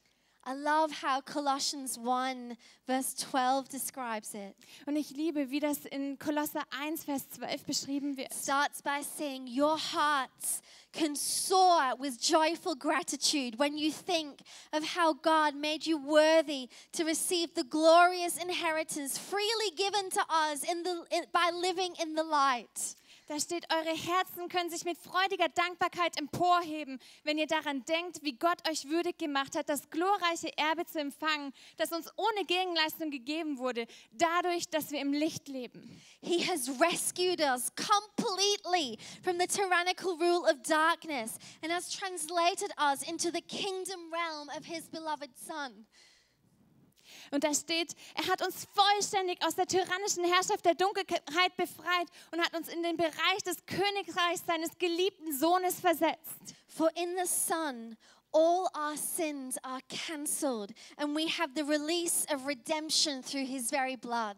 I love how Colossians 1, verse 12 describes it. Und ich liebe, wie das in Kolosser 1, Vers 12 beschrieben wird. starts by saying, Your hearts can soar with joyful gratitude when you think of how God made you worthy to receive the glorious inheritance freely given to us in the, in, by living in the light. Da steht, eure Herzen können sich mit freudiger Dankbarkeit emporheben, wenn ihr daran denkt, wie Gott euch würdig gemacht hat, das glorreiche Erbe zu empfangen, das uns ohne Gegenleistung gegeben wurde, dadurch, dass wir im Licht leben. He has rescued us completely from the tyrannical rule of darkness and has translated us into the kingdom realm of his beloved Son. Und da steht, er hat uns vollständig aus der tyrannischen Herrschaft der Dunkelheit befreit und hat uns in den Bereich des Königreichs seines geliebten Sohnes versetzt. For in the Son, all our sins are cancelled, and we have the release of redemption through his very blood.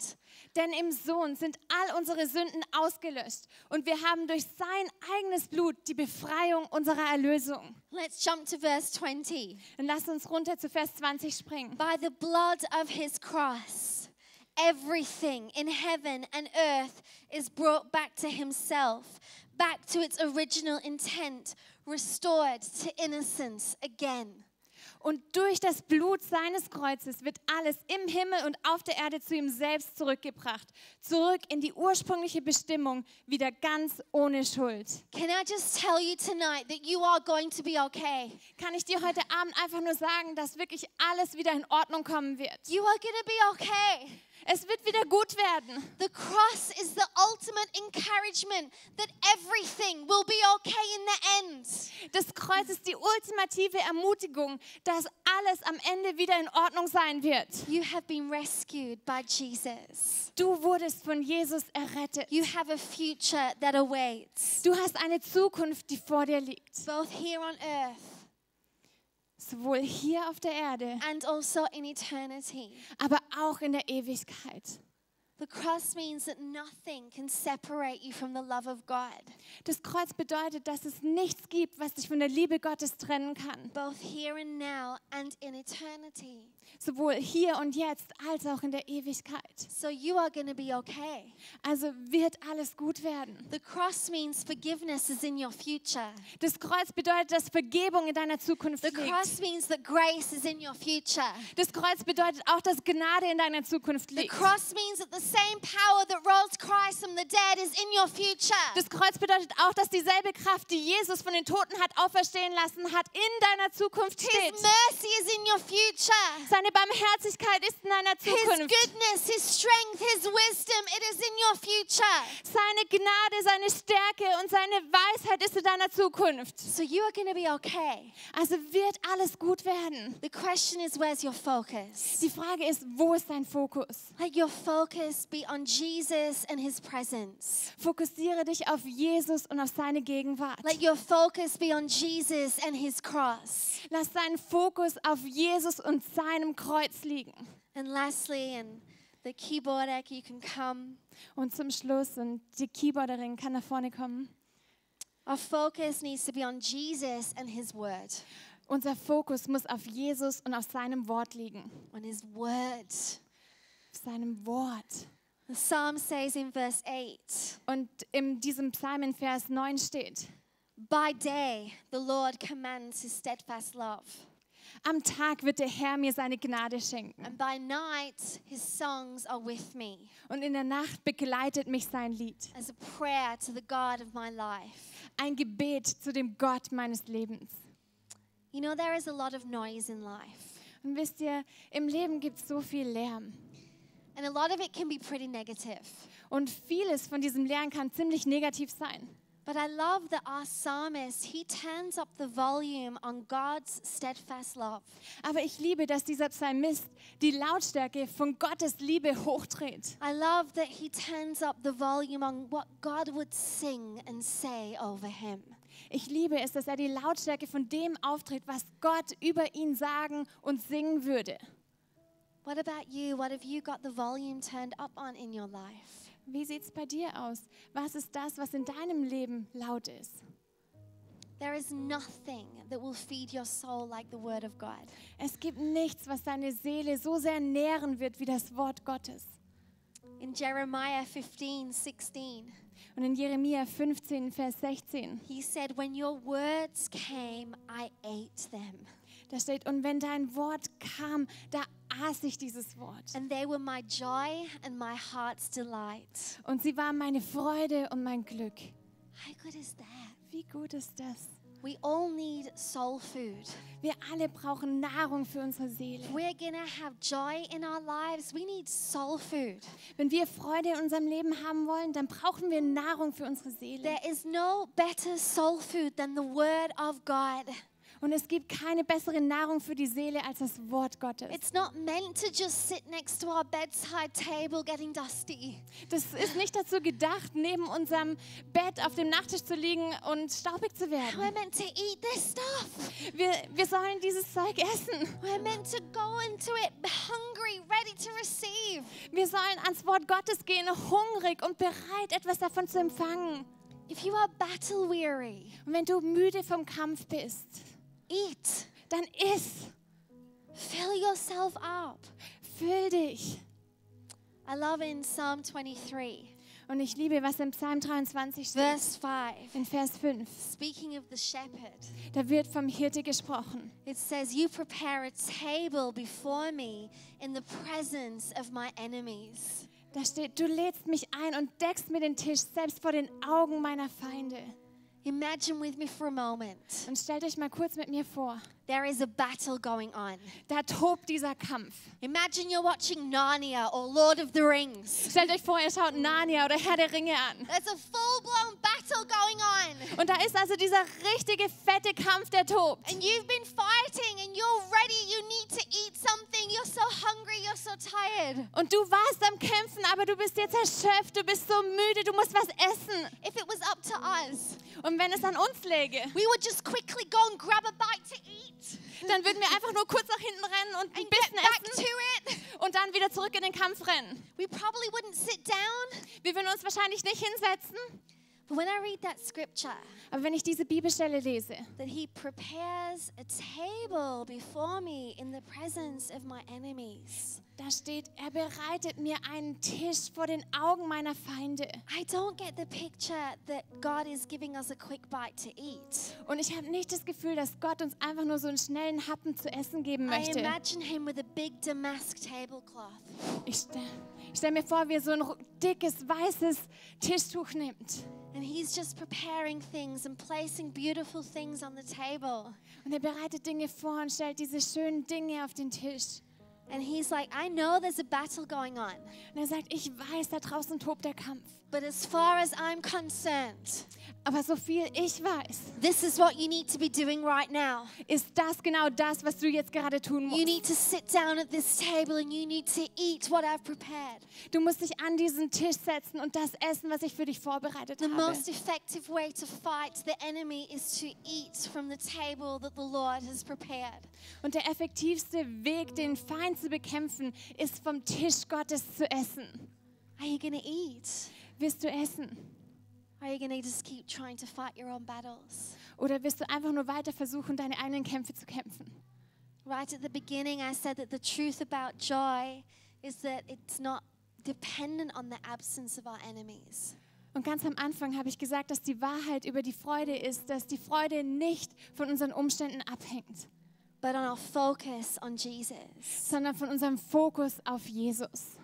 Denn im Sohn sind all unsere Sünden ausgelöscht und wir haben durch sein eigenes Blut die Befreiung unserer Erlösung. Let's jump to verse 20. Und lasst uns runter zu Vers 20 springen. By the blood of his cross, everything in heaven and earth is brought back to himself, back to its original intent, restored to innocence again. Und durch das Blut seines Kreuzes wird alles im Himmel und auf der Erde zu ihm selbst zurückgebracht. Zurück in die ursprüngliche Bestimmung, wieder ganz ohne Schuld. Can I just tell you tonight that you are going to be okay? Kann ich dir heute Abend einfach nur sagen, dass wirklich alles wieder in Ordnung kommen wird. You are to be okay. Es wird wieder gut werden. The cross is the ultimate encouragement that everything will be okay in the end. Das Kreuz ist die ultimative Ermutigung, dass alles am Ende wieder in Ordnung sein wird. You have been rescued by Jesus. Du wurdest von Jesus errettet. You have a future that awaits, Du hast eine Zukunft, die vor dir liegt. both here on earth Sowohl hier auf der Erde, and also in eternity. aber auch in der Ewigkeit. The cross means that nothing can separate you from the love of God, Das Kreuz bedeutet, dass es nichts gibt, was dich von der Liebe Gottes trennen kann. both here and now and in eternity. Sowohl hier und jetzt als auch in der Ewigkeit. So you are going to be okay. Also wird alles gut werden. The cross means forgiveness is in your future. Das Kreuz bedeutet, dass Vergebung in deiner Zukunft The liegt. cross means that grace is in your future. Das Kreuz bedeutet auch, dass Gnade in deiner Zukunft The liegt. cross means that the same power that rose Christ from the dead is in your future. Das Kreuz bedeutet auch, dass dieselbe Kraft, die Jesus von den Toten hat auferstehen lassen hat, in deiner Zukunft His steht. mercy is in your future. Seine Barmherzigkeit ist in deiner His Zukunft. goodness, His strength, His wisdom, it is in your future. Seine Gnade, seine Stärke und seine Weisheit ist in deiner Zukunft. So you are going to be okay. Also wird alles gut werden. The question is, where's your focus? Die Frage ist, wo ist dein Fokus? Let your focus be on Jesus and His presence. Fokussiere dich auf Jesus und auf seine Gegenwart. Let your focus be on Jesus and His cross. Lass deinen Fokus auf Jesus und seinem Kreuz liegen. And lastly, and the keyboard you can come. Und zum Schluss, und die Keyboarderin kann nach vorne kommen. Our focus needs to be on Jesus and His Word. Unser Fokus muss auf Jesus und auf seinem Wort liegen. On His Word. Auf seinem Wort. The psalm says in verse 8 Und in diesem Psalm in Vers 9 steht, By day, the Lord commands His steadfast love, am Tag wird der Herr mir seine Gnade schenken. and by night, His songs are with me Und in der Nacht begleitet mich sein Lied. as a prayer to the God of my life. Ein Gebet zu dem Gott meines Lebens. You know, there is a lot of noise in life, Und wisst ihr, im Leben gibt es so viel Lärm. and a lot of it can be pretty negative. Und vieles von diesem Lärm kann ziemlich negativ sein. But I love that our psalmist, he turns up the volume on God's steadfast love. Aber ich liebe, dass dieser Psalmist die Lautstärke von Gottes Liebe hochdreht. I love that he turns up the volume on what God would sing and say over him. Ich liebe es, dass er die Lautstärke von dem auftritt, was Gott über ihn sagen und singen würde. What about you? What have you got the volume turned up on in your life? Wie sieht es bei dir aus? Was ist das, was in deinem Leben laut ist? There is nothing that will feed your soul like the Word of God. Es gibt nichts, was deine Seele so sehr nähren wird wie das Wort Gottes. In Jeremiah 15 16, Und in Jeremia 15, Vers 16, he said, When your words came, I ate them, da steht, und wenn dein Wort kam, da aß ich dieses Wort. and they were my joy and my heart's delight. Und sie waren meine Freude und mein Glück. How good is that? Wie gut ist das? We all need soul food. Wir alle brauchen Nahrung für unsere Seele. We're to have joy in our lives, we need soul food. Wenn wir Freude in unserem Leben haben wollen, dann brauchen wir Nahrung für unsere Seele. There is no better soul food than the Word of God. Und es gibt keine bessere Nahrung für die Seele als das Wort Gottes. It's not meant to just sit next to our bedside table getting dusty. Das ist nicht dazu gedacht, neben unserem Bett auf dem Nachttisch zu liegen und staubig zu We're werden. meant to eat this stuff. Wir, wir sollen dieses Zeug essen. We're meant to go into it hungry, ready to receive. Wir sollen ans Wort Gottes gehen, hungrig und bereit, etwas davon zu empfangen. If you are battle weary, Und wenn du müde vom Kampf bist, eat. dann iss, Fill yourself up. füll dich. I love in Psalm 23, Und ich liebe, was im Psalm 23 steht, verse 5, in Vers 5. speaking of the shepherd. Da wird vom Hirte gesprochen. It says, You prepare a table before me in the presence of my enemies. Da steht, du lädst mich ein und deckst mir den Tisch selbst vor den Augen meiner Feinde. Imagine with me for a moment. Und stellt euch mal kurz mit mir vor, There is a battle going on. da tobt dieser Kampf. Imagine you're watching Narnia or Lord of the Rings. Stellt euch vor, ihr schaut Narnia oder Herr der Ringe an. There's a full blown battle going on. Und da ist also dieser richtige fette Kampf, der tobt. And you've been fighting and you're ready. You need to eat something. You're so hungry. You're so tired. Und du warst am Kämpfen, aber du bist jetzt erschöpft, du bist so müde, du musst was essen. If it was up to us, Und wenn es an uns läge, we would just quickly go and grab a bite to eat dann würden wir einfach nur kurz nach hinten rennen und ein bisschen essen und dann wieder zurück in den Kampf rennen. We probably wouldn't sit down. Wir würden uns wahrscheinlich nicht hinsetzen. But when I read that scripture, Aber wenn ich diese Bibelstelle lese, that he prepares a table before me in the presence of my enemies. da steht, er bereitet mir einen Tisch vor den Augen meiner Feinde. I don't get the picture that God is giving us a quick bite to eat. Und ich habe nicht das Gefühl, dass Gott uns einfach nur so einen schnellen Happen zu essen geben I möchte. imagine him with a big damask tablecloth. Ich stelle stell mir vor, wie er so ein dickes, weißes Tischtuch nimmt. And he's just preparing things and placing beautiful things on the table. Und er bereitet Dinge vor und stellt diese schönen Dinge auf den Tisch. And he's like, I know there's a battle going on, Und er sagt, ich weiß, da draußen tobt der Kampf. But as far as I'm concerned, Aber so viel ich weiß, this is what you need to be doing right now. ist das genau das, was du jetzt gerade tun You musst. need to sit down at this table and you need to eat what I've prepared. Du musst dich an diesen Tisch setzen und das essen, was ich für dich vorbereitet The habe. most effective way to fight the enemy is to eat from the table that the Lord has prepared. Und der effektivste Weg, den Feind zu bekämpfen, ist vom Tisch Gottes zu essen. Are you going to eat? Wirst du essen? Or are you going to just keep trying to fight your own battles? Oder wirst du einfach nur weiter versuchen, deine eigenen Kämpfe zu kämpfen? Right at the beginning, I said that the truth about joy is that it's not dependent on the absence of our enemies. Und ganz am Anfang habe ich gesagt, dass die Wahrheit über die Freude ist, dass die Freude nicht von unseren Umständen abhängt, but on our focus on Jesus. sondern von unserem Fokus auf Jesus.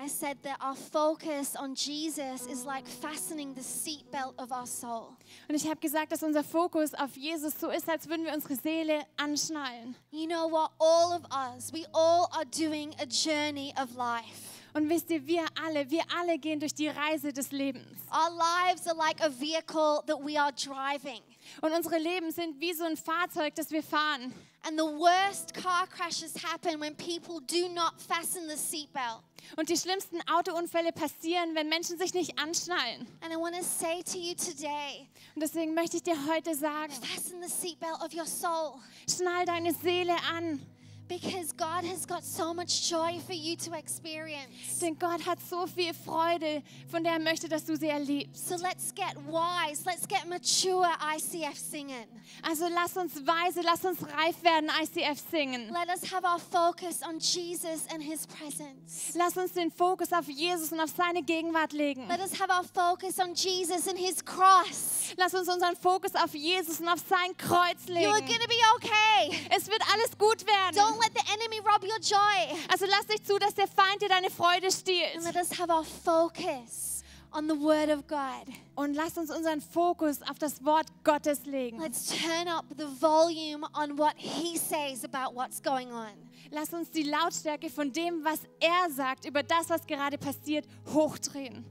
I said that our focus on Jesus is like fastening the seatbelt of our soul. Und ich habe gesagt, dass unser Fokus auf Jesus so ist, als würden wir unsere Seele anschnallen. You know what? All of us, we all are doing a journey of life. Und wisst ihr, wir alle, wir alle gehen durch die Reise des Lebens. Our lives are like a vehicle that we are driving. Und unsere Leben sind wie so ein Fahrzeug, das wir fahren. And the worst car crashes happen when people do not fasten the seatbelt. Und die schlimmsten Autounfälle passieren, wenn Menschen sich nicht anschnallen. And I want to say to you today Und deswegen möchte ich dir heute sagen, fasten the seatbelt of your soul schnall deine Seele an. Because God has got so much joy for you to experience. Denn Gott hat so viel Freude, von der er möchte, dass du sie erlebst. So let's get wise, let's get mature ICF singing. Also lass uns weise, lass uns reif werden, ICF singen. Let us have our focus on Jesus and his presence. Lass uns den Fokus auf Jesus und auf seine Gegenwart legen. Let us have our focus on Jesus and his cross. Lass uns unseren Fokus auf Jesus und auf sein Kreuz legen. going to be okay. Es wird alles gut werden. Don't let the enemy rob your joy. Also lass nicht zu, dass der Feind dir deine Freude And stiehlt. let us have our focus on the Word of God. Und lass uns unseren Fokus auf das Wort Gottes legen. Let's turn up the volume on what He says about what's going on. Lass uns die Lautstärke von dem, was er sagt, über das, was gerade passiert, hochdrehen.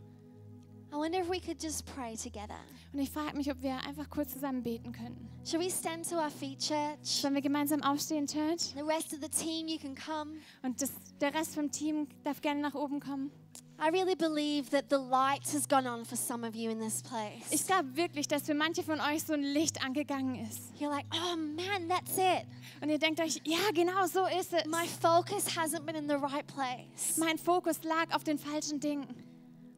Und ich frage mich, ob wir einfach kurz zusammen beten können. Shall we stand to our feet, church? Sollen wir gemeinsam aufstehen, Church? The rest of the team, you can come. Und das, der Rest vom Team darf gerne nach oben kommen. I really believe that the light has gone on for some of you in this place. Ich glaube wirklich, dass für manche von euch so ein Licht angegangen ist. You're like, oh man, that's it. Und ihr denkt euch, ja, genau so ist es. My focus hasn't been in the right place. Mein Fokus lag auf den falschen Dingen.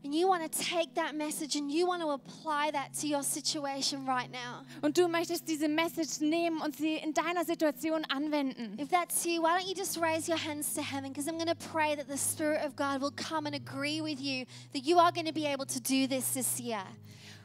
And you want to take that message and you want to apply that to your situation right now. Und du möchtest diese Message nehmen und sie in deiner Situation anwenden. If that's you, why don't you just raise your hands to heaven? Because I'm going to pray that the Spirit of God will come and agree with you that you are going to be able to do this this year.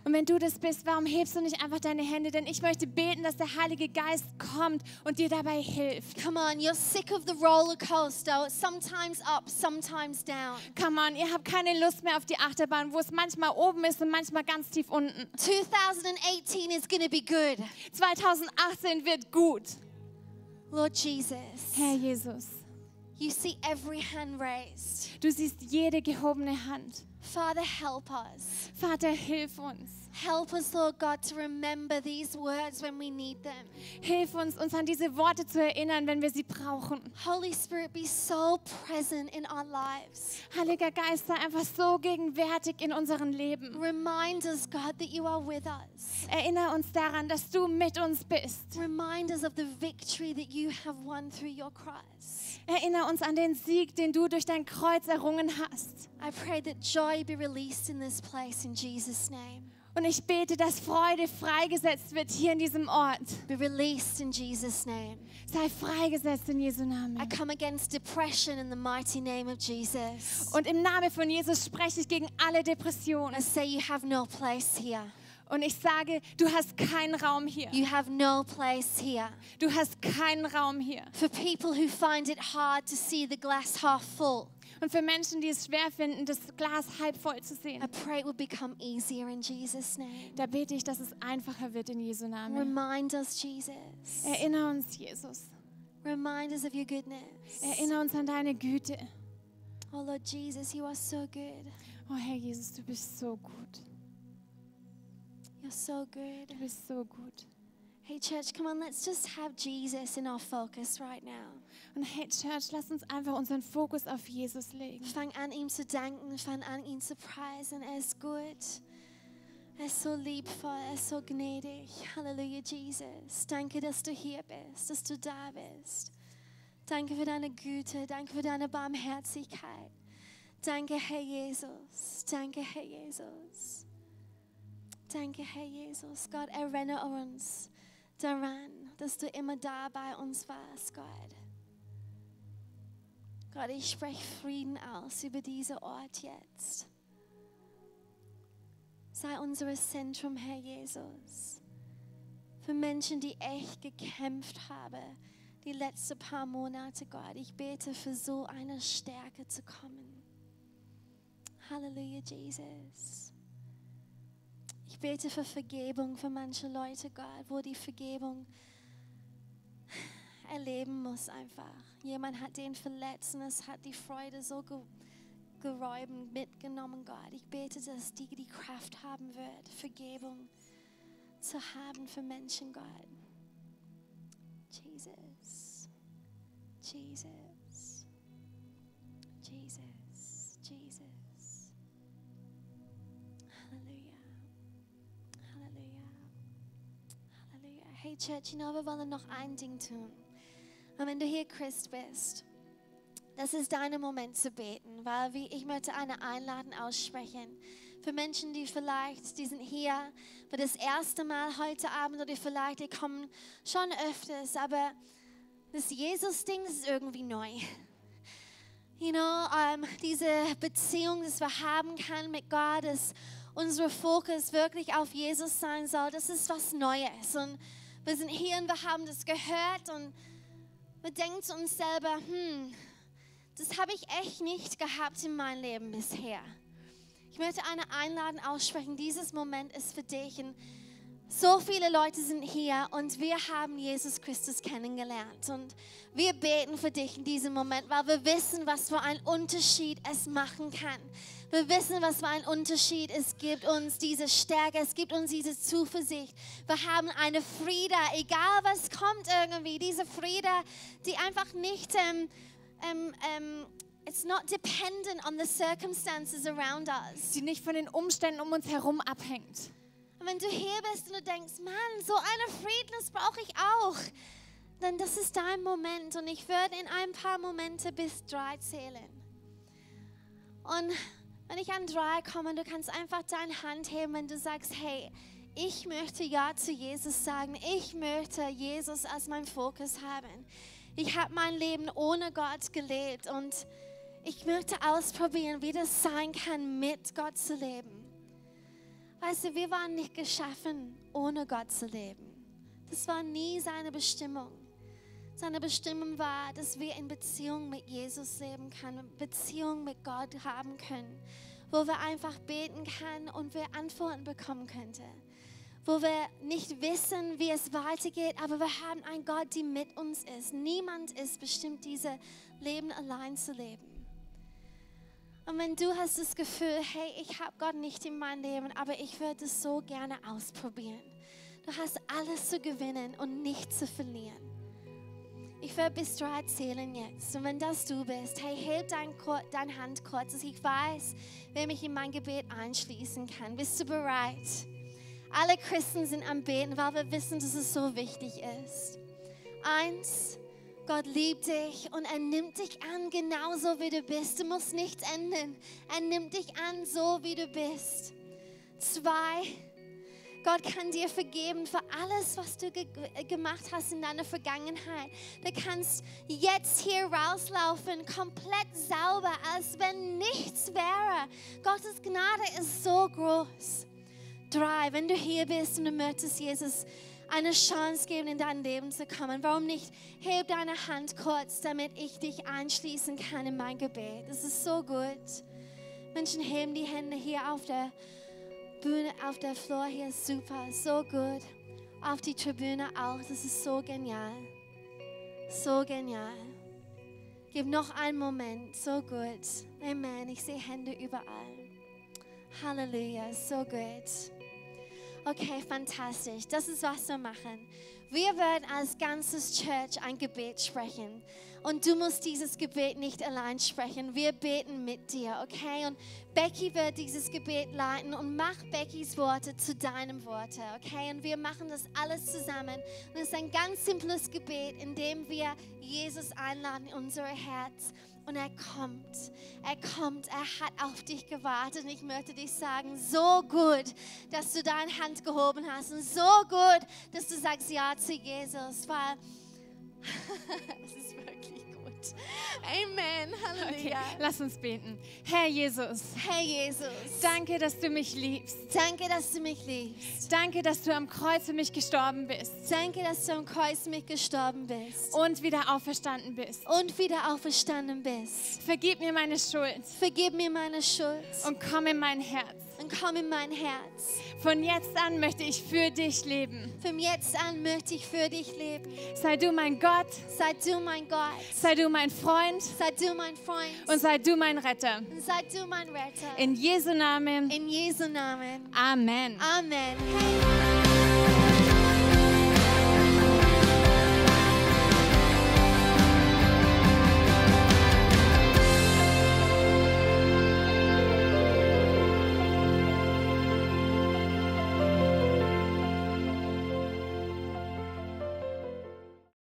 Und wenn du das bist, warum hebst du nicht einfach deine Hände? Denn ich möchte beten, dass der Heilige Geist kommt und dir dabei hilft. Come on, you're sick of the roller coaster, sometimes up, sometimes down. Come on, ihr habt keine Lust mehr auf die Achterbahn, wo es manchmal oben ist und manchmal ganz tief unten. 2018 is to be good. 2018 wird gut. Lord Jesus, Herr Jesus, you see every hand raised. du siehst jede gehobene Hand. Father, help us. Vater, hilf uns. Help us, Lord God, to remember these words when we need them. Hilf uns, uns an diese Worte zu erinnern, wenn wir sie brauchen. Holy Spirit, be so present in our lives. Heiliger Geist, sei einfach so gegenwärtig in unserem Leben. Remind us, God, that you are with us. Erinnere uns daran, dass du mit uns bist. Remind us of the victory that you have won through your cross. Erinnere uns an den Sieg, den du durch dein Kreuz errungen hast. I pray that joy be released in this place in Jesus' name. Und ich bete, dass Freude freigesetzt wird hier in diesem Ort. Be released in Jesus' name. Sei freigesetzt in Jesu I Namen. come against depression in the mighty name of Jesus. Und im Namen von Jesus spreche ich gegen alle I Depressionen. say you have no place here. Und ich sage, du hast keinen Raum hier. You have no place here. Du hast keinen Raum hier. For people who find it hard to see the glass half full, Und für Menschen, die es schwer finden, das Glas halb voll zu I sehen, pray it would become easier in Jesus' name. da bete ich, dass es einfacher wird in Jesu Namen. Remind us, Jesus. Erinnere uns, Jesus. Remind us of your goodness. Erinnere uns an deine Güte. Oh Lord Jesus, you are so good. Oh Herr Jesus, du bist so gut. You're so good. Du bist so gut. Hey, church, come on, let's just have Jesus in our focus right now. Und hey Church, lass uns einfach unseren Fokus auf Jesus legen. Fang an, ihm zu danken, fang an, ihn zu preisen. Er ist gut. Er ist so liebvoll, er ist so gnädig. Halleluja, Jesus. Danke, dass du hier bist, dass du da bist. Danke für deine Güte, danke für deine Barmherzigkeit. Danke, Herr Jesus. Danke, Herr Jesus. Danke, Herr Jesus. Gott, erinnere uns daran, dass du immer da bei uns warst, Gott. Gott, ich spreche Frieden aus über diesen Ort jetzt. Sei unser Zentrum, Herr Jesus. Für Menschen, die echt gekämpft haben, die letzten paar Monate, Gott. Ich bete für so eine Stärke zu kommen. Halleluja, Jesus. Ich bete für Vergebung für manche Leute, Gott, wo die Vergebung erleben muss einfach. Jemand hat den verletzt und es hat die Freude so ge geräumt, mitgenommen, Gott. Ich bete, dass die die Kraft haben wird, Vergebung zu haben für Menschen, Gott. Jesus, Jesus, Jesus, Jesus. Halleluja, Halleluja, Halleluja. Hey Church, you know, wir wollen noch ein Ding tun. Und wenn du hier Christ bist, das ist dein Moment zu beten, weil wie ich möchte eine Einladung aussprechen für Menschen, die vielleicht, die sind hier für das erste Mal heute Abend oder vielleicht die kommen schon öfters, aber das Jesus-Ding ist irgendwie neu. You know, ähm, diese Beziehung, das wir haben können mit Gott, dass unser Fokus wirklich auf Jesus sein soll, das ist was Neues. Und wir sind hier und wir haben das gehört und wir denken zu uns selber, hm, das habe ich echt nicht gehabt in meinem Leben bisher. Ich möchte eine Einladung aussprechen. Dieses Moment ist für dich. Und so viele Leute sind hier und wir haben Jesus Christus kennengelernt. Und wir beten für dich in diesem Moment, weil wir wissen, was für einen Unterschied es machen kann. Wir wissen, was für einen Unterschied es gibt uns diese Stärke, es gibt uns diese Zuversicht. Wir haben eine Friede, egal was kommt irgendwie, diese Friede, die einfach nicht, ähm, ähm, ähm, it's not dependent on the circumstances around us. Die nicht von den Umständen um uns herum abhängt. Und wenn du hier bist und du denkst, Mann, so eine Friednis brauche ich auch, dann das ist dein Moment und ich werde in ein paar Momente bis drei zählen. Und wenn ich an drei komme, du kannst einfach deine Hand heben, wenn du sagst, hey, ich möchte Ja zu Jesus sagen. Ich möchte Jesus als mein Fokus haben. Ich habe mein Leben ohne Gott gelebt und ich möchte ausprobieren, wie das sein kann, mit Gott zu leben. Weißt du, wir waren nicht geschaffen, ohne Gott zu leben. Das war nie seine Bestimmung. Seine Bestimmung war, dass wir in Beziehung mit Jesus leben können, Beziehung mit Gott haben können, wo wir einfach beten können und wir Antworten bekommen könnten. Wo wir nicht wissen, wie es weitergeht, aber wir haben einen Gott, der mit uns ist. Niemand ist bestimmt, dieses Leben allein zu leben. Und wenn du hast das Gefühl, hey, ich habe Gott nicht in meinem Leben, aber ich würde es so gerne ausprobieren. Du hast alles zu gewinnen und nichts zu verlieren. Ich werde bis drei zählen jetzt. Und wenn das du bist, hey, heb dein, deine Hand kurz, dass ich weiß, wer mich in mein Gebet einschließen kann. Bist du bereit? Alle Christen sind am Beten, weil wir wissen, dass es so wichtig ist. Eins, Gott liebt dich und er nimmt dich an, genauso wie du bist. Du musst nichts ändern. Er nimmt dich an, so wie du bist. Zwei, Gott kann dir vergeben für alles, was du ge gemacht hast in deiner Vergangenheit. Du kannst jetzt hier rauslaufen, komplett sauber, als wenn nichts wäre. Gottes Gnade ist so groß. Drei, wenn du hier bist und du möchtest Jesus eine Chance geben, in dein Leben zu kommen. Warum nicht? Heb deine Hand kurz, damit ich dich einschließen kann in mein Gebet. Das ist so gut. Menschen heben die Hände hier auf der Bühne, auf der Floor hier. Super, so gut. Auf die Tribüne auch. Das ist so genial. So genial. Gib noch einen Moment. So gut. Amen. Ich sehe Hände überall. Halleluja. So gut. Okay, fantastisch. Das ist, was wir machen. Wir werden als ganzes Church ein Gebet sprechen. Und du musst dieses Gebet nicht allein sprechen. Wir beten mit dir, okay? Und Becky wird dieses Gebet leiten und mach Beckys Worte zu deinem Worte, okay? Und wir machen das alles zusammen. Und es ist ein ganz simples Gebet, in dem wir Jesus einladen in unser Herz. Und er kommt, er kommt, er hat auf dich gewartet. Und ich möchte dich sagen, so gut, dass du deine Hand gehoben hast und so gut, dass du sagst Ja zu Jesus, weil (laughs) es ist Amen. Halleluja. Okay, lass uns beten. Herr Jesus, Herr Jesus, danke, dass du mich liebst. danke, dass du mich liebst. Danke, dass du am Kreuz für mich gestorben bist Danke, dass du am Kreuz für mich gestorben bist und wieder auferstanden bist. und wieder auferstanden bist. Vergib mir meine Schuld Vergib mir meine Schuld und komm in mein Herz. Und komm in mein Herz. Von jetzt an möchte ich für dich leben. Von jetzt an möchte ich für dich leben. Sei du mein Gott, Sei du mein Gott. sei du mein Freund Sei du mein Freund. und sei du mein Retter. Und sei du mein Retter. In Jesu Namen. In Jesu Namen. Amen. Amen. Hey.